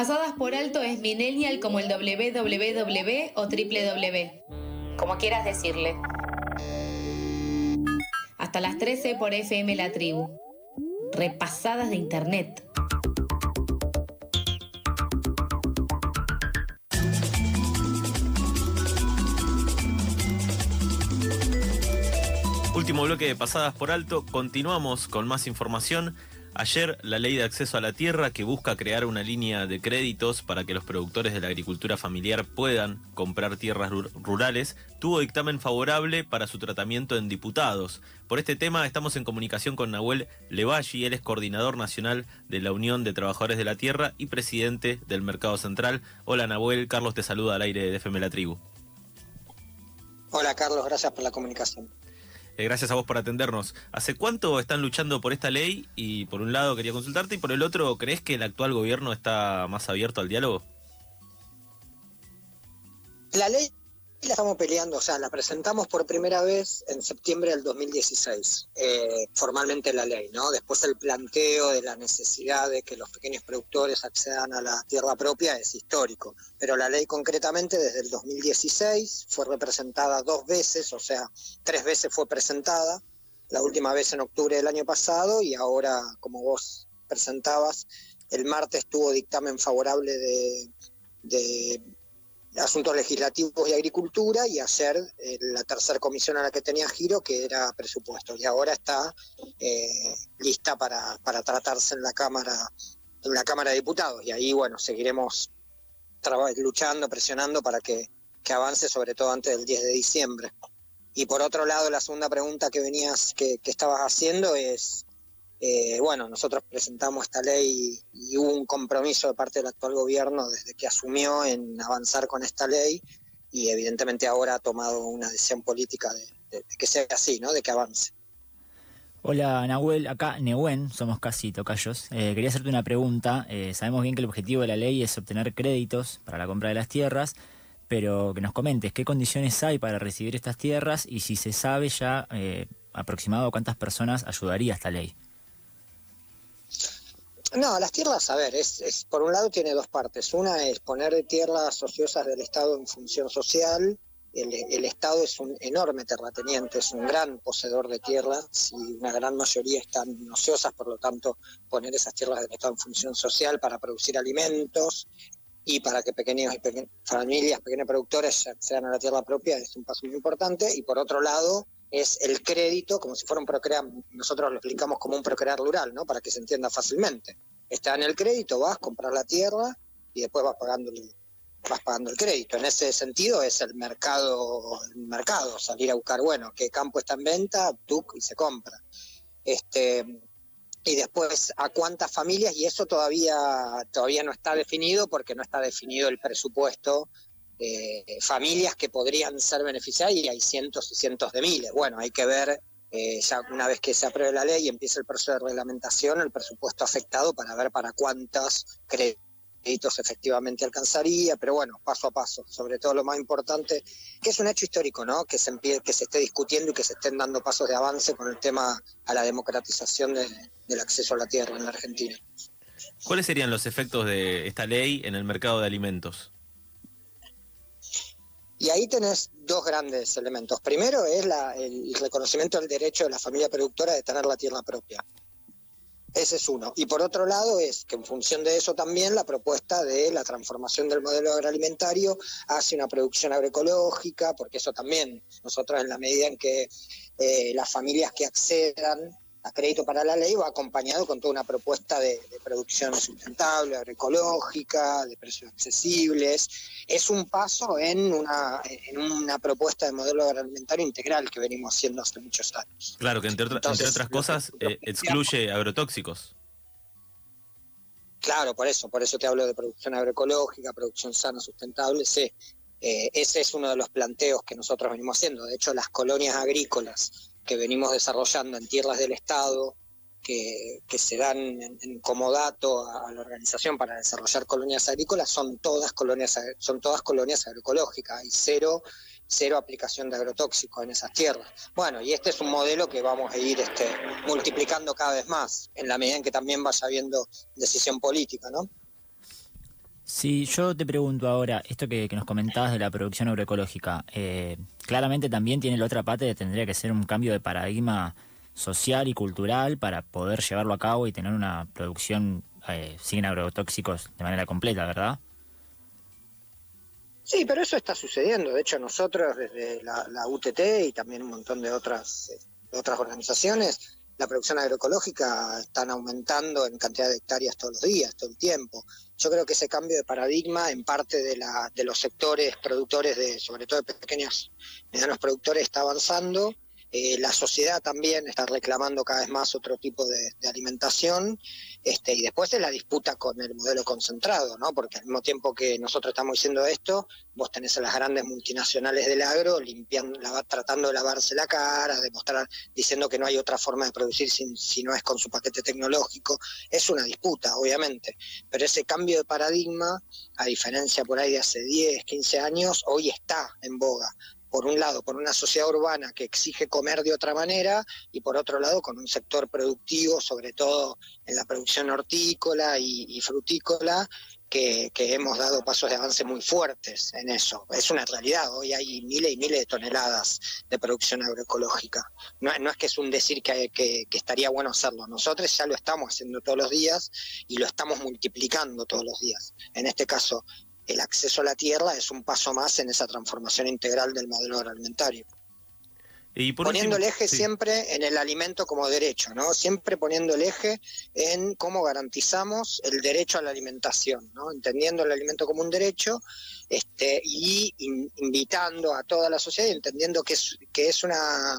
Pasadas por alto es millennial como el www o www, como quieras decirle. Hasta las 13 por FM La Tribu. Repasadas de Internet. Último bloque de pasadas por alto, continuamos con más información. Ayer la ley de acceso a la tierra que busca crear una línea de créditos para que los productores de la agricultura familiar puedan comprar tierras rurales tuvo dictamen favorable para su tratamiento en diputados. Por este tema estamos en comunicación con Nahuel Levalli, él es coordinador nacional de la Unión de Trabajadores de la Tierra y presidente del Mercado Central. Hola Nahuel, Carlos te saluda al aire de FM La Tribu. Hola Carlos, gracias por la comunicación. Eh, gracias a vos por atendernos. ¿Hace cuánto están luchando por esta ley? Y por un lado quería consultarte y por el otro, ¿crees que el actual gobierno está más abierto al diálogo? La ley la estamos peleando, o sea, la presentamos por primera vez en septiembre del 2016, eh, formalmente la ley, ¿no? Después el planteo de la necesidad de que los pequeños productores accedan a la tierra propia es histórico, pero la ley concretamente desde el 2016 fue representada dos veces, o sea, tres veces fue presentada, la última vez en octubre del año pasado y ahora, como vos presentabas, el martes tuvo dictamen favorable de, de Asuntos Legislativos y Agricultura y ayer eh, la tercera comisión a la que tenía giro, que era presupuesto, y ahora está eh, lista para, para tratarse en la Cámara en Cámara de Diputados y ahí bueno seguiremos luchando, presionando para que, que avance sobre todo antes del 10 de diciembre. Y por otro lado, la segunda pregunta que venías, que, que estabas haciendo es eh, bueno, nosotros presentamos esta ley y, hubo un compromiso de parte del actual gobierno desde que asumió en avanzar con esta ley y evidentemente ahora ha tomado una decisión política de, que sea así, ¿no? De que avance. Hola Nahuel, acá Nehuen, somos casi tocayos. Eh, quería hacerte una pregunta. Eh, sabemos bien que el objetivo de la ley es obtener créditos para la compra de las tierras, pero que nos comentes qué condiciones hay para recibir estas tierras y si se sabe ya aproximado cuántas personas ayudaría esta ley. No, las tierras, a ver, es, por un lado tiene dos partes. Una es poner tierras ociosas del Estado en función social. El, Estado es un enorme terrateniente, es un gran poseedor de tierra, si una gran mayoría están ociosas, por lo tanto, poner esas tierras del Estado en función social para producir alimentos y para que pequeños y familias, pequeños productores accedan a la tierra propia es un paso muy importante. Y por otro lado, es el crédito, como si fuera un procrear, nosotros lo explicamos como un procrear rural, ¿no? Para que se entienda fácilmente. Está en el crédito, vas, a comprar la tierra y después vas pagando vas pagando el crédito. En ese sentido es el mercado, el mercado, salir a buscar, bueno, qué campo está en venta, tú y se compra. Este, y después a cuántas familias, y eso todavía, todavía no está definido porque no está definido el presupuesto eh, familias que podrían ser beneficiadas y hay cientos y cientos de miles. Bueno, hay que ver eh, ya una vez que se apruebe la ley y empiece el proceso de reglamentación, el presupuesto afectado para ver para cuántas créditos efectivamente alcanzaría, pero bueno, paso a paso, sobre todo lo más importante, que es un hecho histórico, ¿no? Que se, que se esté discutiendo y que se estén dando pasos de avance con el tema a la democratización del acceso a la tierra en la Argentina. ¿Cuáles serían los efectos de esta ley en el mercado de alimentos? Y ahí tenés dos grandes elementos. Primero es el reconocimiento del derecho de la familia productora de tener la tierra propia. Ese es uno. Y por otro lado es que en función de eso también la propuesta de la transformación del modelo agroalimentario hacia una producción agroecológica, porque eso también nosotros en la medida en que eh, las familias que accedan a crédito para la ley va acompañado con toda una propuesta de, producción sustentable, agroecológica, de precios accesibles. Es un paso en una, en una propuesta de modelo agroalimentario integral que venimos haciendo hace muchos años. Claro, que entre, otras cosas eh, excluye agrotóxicos. Claro, por eso, por eso te hablo de producción agroecológica, producción sana, sustentable, sí. Eh, ese es uno de los planteos que nosotros venimos haciendo. De hecho, las colonias agrícolas que venimos desarrollando en tierras del Estado, que, se dan en, como dato a, la organización para desarrollar colonias agrícolas, son todas colonias, son todas colonias agroecológicas, y cero, cero aplicación de agrotóxicos en esas tierras. Bueno, y este es un modelo que vamos a ir este, multiplicando cada vez más, en la medida en que también vaya habiendo decisión política, ¿no? Si yo te pregunto ahora, esto que, nos comentabas de la producción agroecológica, eh, claramente también tiene la otra parte de tendría que ser un cambio de paradigma social y cultural para poder llevarlo a cabo y tener una producción eh, sin agrotóxicos de manera completa, ¿verdad? Sí, pero eso está sucediendo. De hecho, nosotros desde la, UTT y también un montón de otras, de otras organizaciones, la producción agroecológica están aumentando en cantidad de hectáreas todos los días, todo el tiempo. Yo creo que ese cambio de paradigma en parte de, la, de los sectores productores, de, sobre todo de pequeños medianos productores, está avanzando eh, la sociedad también está reclamando cada vez más otro tipo de, alimentación este, y después es la disputa con el modelo concentrado, ¿no? porque al mismo tiempo que nosotros estamos diciendo esto, vos tenés a las grandes multinacionales del agro limpiando, tratando de lavarse la cara, demostrar, diciendo que no hay otra forma de producir si, si no es con su paquete tecnológico. Es una disputa, obviamente, pero ese cambio de paradigma, a diferencia por ahí de hace 10, 15 años, hoy está en boga por un lado, por una sociedad urbana que exige comer de otra manera y por otro lado, con un sector productivo, sobre todo en la producción hortícola y, frutícola, que, hemos dado pasos de avance muy fuertes en eso. Es una realidad, hoy hay miles y miles de toneladas de producción agroecológica. No, es que es un decir que, que, estaría bueno hacerlo, nosotros ya lo estamos haciendo todos los días y lo estamos multiplicando todos los días. En este caso, el acceso a la tierra es un paso más en esa transformación integral del modelo agroalimentario. Y poniendo el eje siempre en el alimento como derecho, ¿no? Siempre poniendo el eje en cómo garantizamos el derecho a la alimentación, ¿no? Entendiendo el alimento como un derecho este, y invitando a toda la sociedad, entendiendo que es, que es una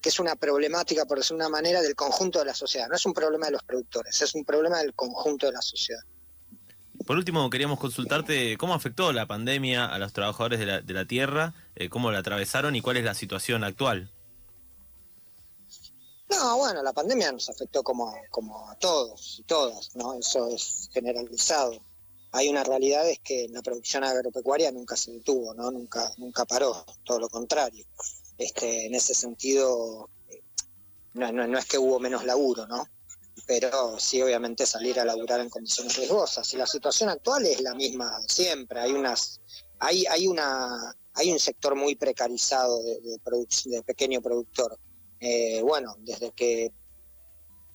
que es una problemática, por decir una manera, del conjunto de la sociedad. No es un problema de los productores, es un problema del conjunto de la sociedad. Por último, queríamos consultarte cómo afectó la pandemia a los trabajadores de la, tierra, eh, cómo la atravesaron y cuál es la situación actual. No, bueno, la pandemia nos afectó como, como a todos y todas, ¿no? Eso es generalizado. Hay una realidad es que la producción agropecuaria nunca se detuvo, ¿no? Nunca, nunca paró, todo lo contrario. Este, en ese sentido, eh, no, no, no es que hubo menos laburo, ¿no? Pero sí obviamente salir a laburar en condiciones riesgosas. Y la situación actual es la misma siempre. Hay unas, hay, hay una, hay un sector muy precarizado de, de, pequeño productor. Eh, bueno, desde que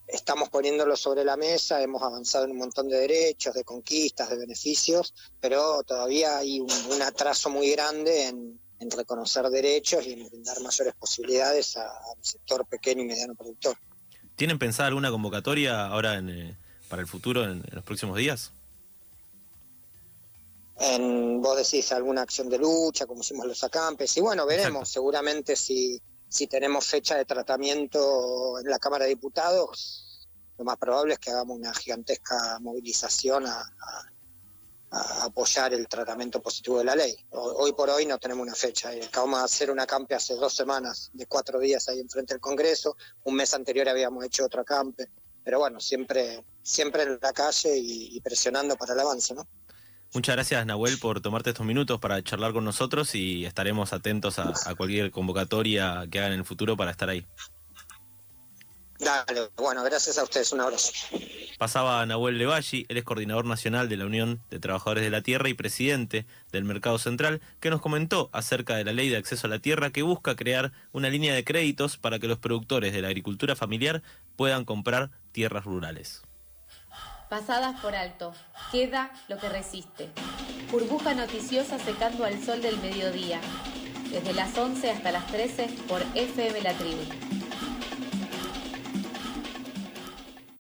estamos poniéndolo sobre la mesa, hemos avanzado en un montón de derechos, de conquistas, de beneficios, pero todavía hay un, atraso muy grande en, reconocer derechos y en brindar mayores posibilidades al sector pequeño y mediano productor. ¿Tienen pensada alguna convocatoria ahora eh, para el futuro, en, los próximos días? En, vos decís alguna acción de lucha, como hicimos los acampes, y bueno, veremos. Seguramente si, si tenemos fecha de tratamiento en la Cámara de Diputados, lo más probable es que hagamos una gigantesca movilización a a apoyar el tratamiento positivo de la ley. Hoy por hoy no tenemos una fecha. Eh, acabamos de hacer una acampe hace dos semanas, de cuatro días ahí enfrente del Congreso. Un mes anterior habíamos hecho otro acampe. Pero bueno, siempre, siempre en la calle y, presionando para el avance, ¿no? Muchas gracias, Nahuel, por tomarte estos minutos para charlar con nosotros y estaremos atentos a cualquier convocatoria que hagan en el futuro para estar ahí. Dale, bueno, gracias a ustedes, un abrazo. Pasaba Nahuel Levalli, él es coordinador nacional de la Unión de Trabajadores de la Tierra y presidente del Mercado Central, que nos comentó acerca de la ley de acceso a la tierra que busca crear una línea de créditos para que los productores de la agricultura familiar puedan comprar tierras rurales. Pasadas por alto, queda lo que resiste. Burbuja noticiosa secando al sol del mediodía, desde las 11 hasta las 13 por FM La Tribu.